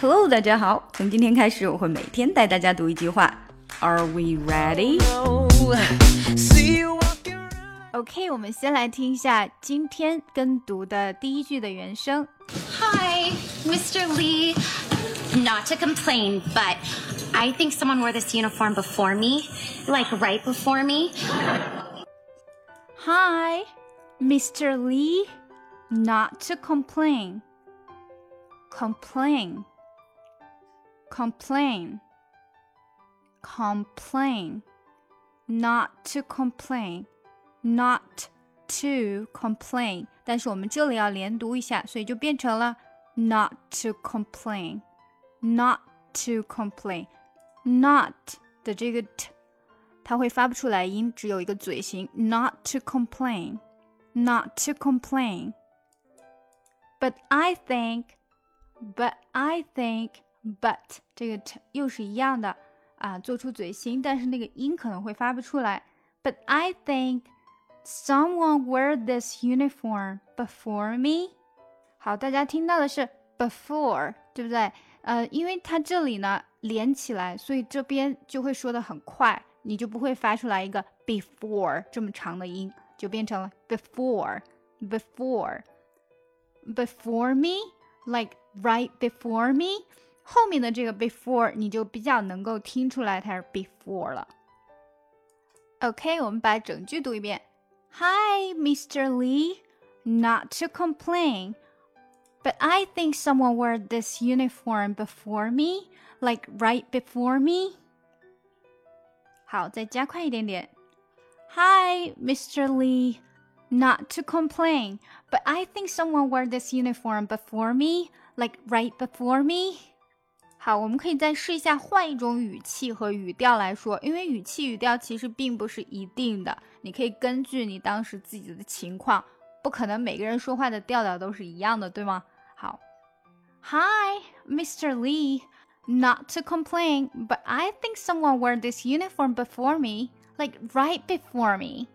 Hello，大家好。从今天开始，我会每天带大家读一句话。Are we ready? OK，我们先来听一下今天跟读的第一句的原声。Hi, Mr. Lee. Not to complain, but I think someone wore this uniform before me, like right before me. Hi, Mr. Lee. Not to complain. Complain. Complain. Complain. Not to complain. Not to complain. 但是我们这里要连读一下，所以就变成了 not to complain. Not to complain. Not 的这个 t，它会发不出来音，只有一个嘴型。Not to complain. Not to complain. But I think. But I think. But 这个 t 又是一样的啊，做出嘴型，但是那个音可能会发不出来。But I think someone wear this uniform before me。好，大家听到的是 before，对不对？呃，因为它这里呢连起来，所以这边就会说的很快，你就不会发出来一个 before 这么长的音，就变成了 before，before。Before me, like right before me， 后面的这个 before 你就比较能够听出来它是 before 了。OK，我们把整句读一遍。Hi, Mr. Lee. Not to complain, but I think someone wore this uniform before me, like right before me. 好，再加快一点点。Hi, Mr. Lee. Not to complain, but I think someone wore this uniform before me, like right before me. 好，我们可以再试一下换一种语气和语调来说，因为语气语调其实并不是一定的，你可以根据你当时自己的情况，不可能每个人说话的调调都是一样的，对吗？好，Hi, Mr. Lee. Not to complain, but I think someone wore this uniform before me, like right before me.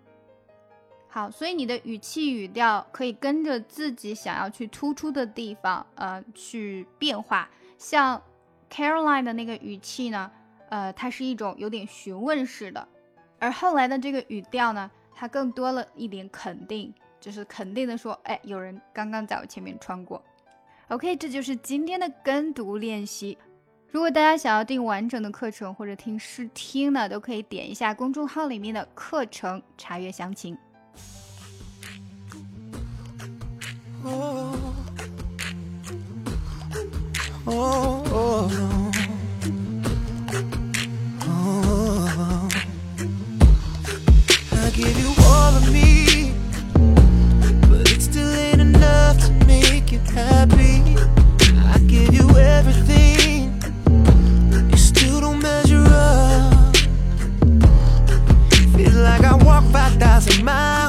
好，所以你的语气语调可以跟着自己想要去突出的地方，呃，去变化。像 Caroline 的那个语气呢，呃，它是一种有点询问式的，而后来的这个语调呢，它更多了一点肯定，就是肯定的说，哎，有人刚刚在我前面穿过。OK，这就是今天的跟读练习。如果大家想要订完整的课程或者听试听呢，都可以点一下公众号里面的课程查阅详情。hacen más.